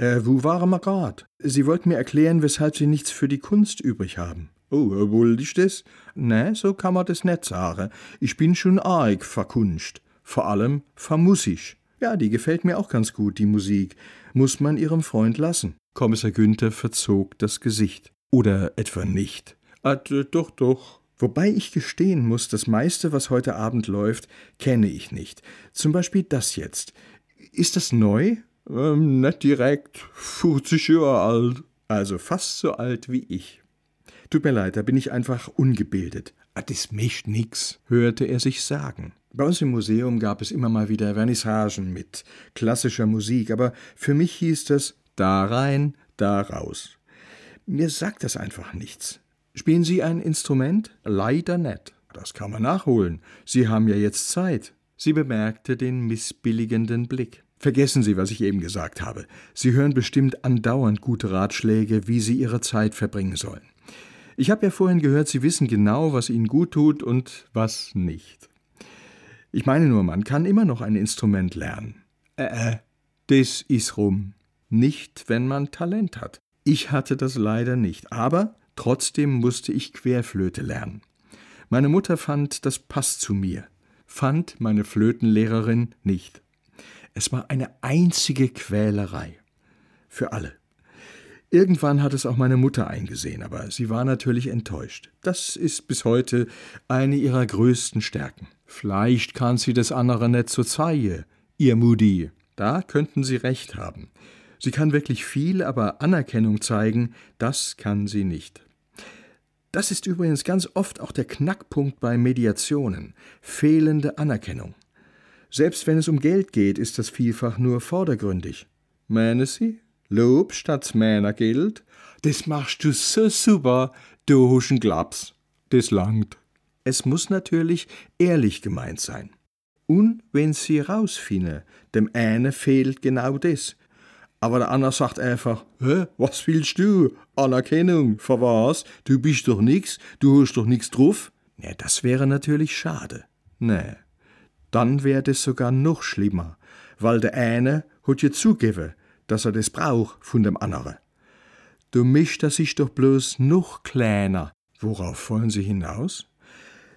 Äh, wo waren grad? Sie wollten mir erklären, weshalb Sie nichts für die Kunst übrig haben. Oh, äh, wollte ich das? Ne, so kann man das nicht sagen. Ich bin schon arg verkunst. Vor allem vermussisch. Ja, die gefällt mir auch ganz gut, die Musik. Muss man ihrem Freund lassen. Kommissar Günther verzog das Gesicht. Oder etwa nicht? Ah, doch, doch. Wobei ich gestehen muss, das meiste, was heute Abend läuft, kenne ich nicht. Zum Beispiel das jetzt. Ist das neu? Ähm, nicht direkt. 50 Jahre alt. Also fast so alt wie ich. Tut mir leid, da bin ich einfach ungebildet. Ah, das mischt nix, hörte er sich sagen. Bei uns im Museum gab es immer mal wieder Vernissagen mit klassischer Musik, aber für mich hieß das da rein, da raus. Mir sagt das einfach nichts. Spielen Sie ein Instrument? Leider nicht. Das kann man nachholen. Sie haben ja jetzt Zeit. Sie bemerkte den missbilligenden Blick. Vergessen Sie, was ich eben gesagt habe. Sie hören bestimmt andauernd gute Ratschläge, wie Sie Ihre Zeit verbringen sollen. Ich habe ja vorhin gehört, Sie wissen genau, was Ihnen gut tut und was nicht. Ich meine nur, man kann immer noch ein Instrument lernen. Äh, äh, das ist rum. Nicht, wenn man Talent hat. Ich hatte das leider nicht, aber trotzdem musste ich Querflöte lernen. Meine Mutter fand, das passt zu mir, fand meine Flötenlehrerin nicht. Es war eine einzige Quälerei. Für alle. Irgendwann hat es auch meine Mutter eingesehen, aber sie war natürlich enttäuscht. Das ist bis heute eine ihrer größten Stärken. Vielleicht kann sie das andere nicht so zeigen, ihr Mutti. Da könnten Sie recht haben. Sie kann wirklich viel, aber Anerkennung zeigen, das kann sie nicht. Das ist übrigens ganz oft auch der Knackpunkt bei Mediationen, fehlende Anerkennung. Selbst wenn es um Geld geht, ist das vielfach nur vordergründig. Meine Sie? Lob statt Männergeld? Das machst du so super, du huschen Glaps. Das langt. Es muss natürlich ehrlich gemeint sein. Und wenn sie rausfinden, dem einen fehlt genau das. Aber der andere sagt einfach, Hä, was willst du? Anerkennung, für was? Du bist doch nix, du hast doch nix drauf. Ne, das wäre natürlich schade. Ne dann wär es sogar noch schlimmer, weil der eine hat ja zugegeben, dass er das braucht von dem anderen. Du mischt er sich doch bloß noch kleiner. Worauf wollen Sie hinaus?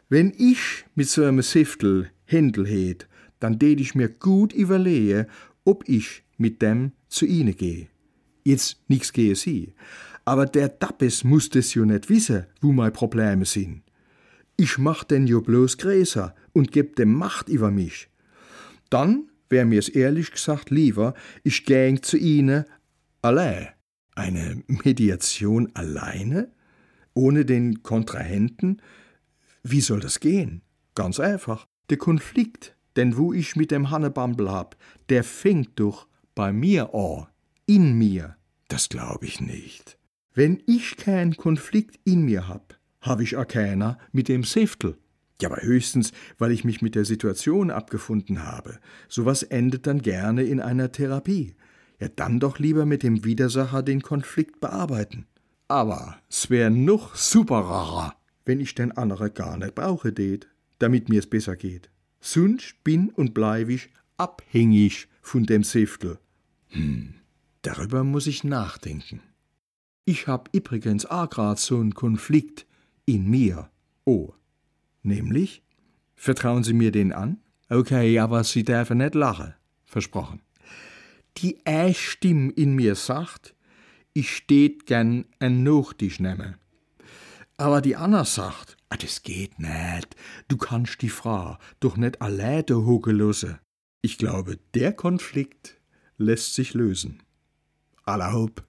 Wenn ich mit so einem Siftel Händel hätt, dann tät ich mir gut überlege, ob ich mit dem zu Ihnen gehe. Jetzt nix gehe Sie. Aber der Dappes muss das jo nicht wissen, wo meine Probleme sind. Ich mach den jo bloß größer und geb dem Macht über mich. Dann wär mir's ehrlich gesagt lieber, ich gäng zu ihnen allein. Eine Mediation alleine? Ohne den Kontrahenten? Wie soll das gehen? Ganz einfach. Der Konflikt, denn wo ich mit dem Hannebambel hab, der fängt doch bei mir an. In mir. Das glaub ich nicht. Wenn ich keinen Konflikt in mir hab, habe ich auch keiner mit dem Säftel. Ja, aber höchstens, weil ich mich mit der Situation abgefunden habe. Sowas endet dann gerne in einer Therapie. Ja, dann doch lieber mit dem Widersacher den Konflikt bearbeiten. Aber es wär noch superer, wenn ich den andere gar nicht brauche det, damit mir's besser geht. Sonst bin und bleib ich abhängig von dem Säftel. Hm, darüber muss ich nachdenken. Ich hab übrigens auch grad so'n Konflikt in mir. Oh. Nämlich? Vertrauen Sie mir den an? Okay, aber Sie dürfen nicht lachen. Versprochen. Die eine Stimme in mir sagt, ich steht gern ein Nachtisch nehmen. Aber die andere sagt, ah, das geht nicht. Du kannst die Frau doch nicht alleine hocken lassen. Ich glaube, der Konflikt lässt sich lösen. Allerhob.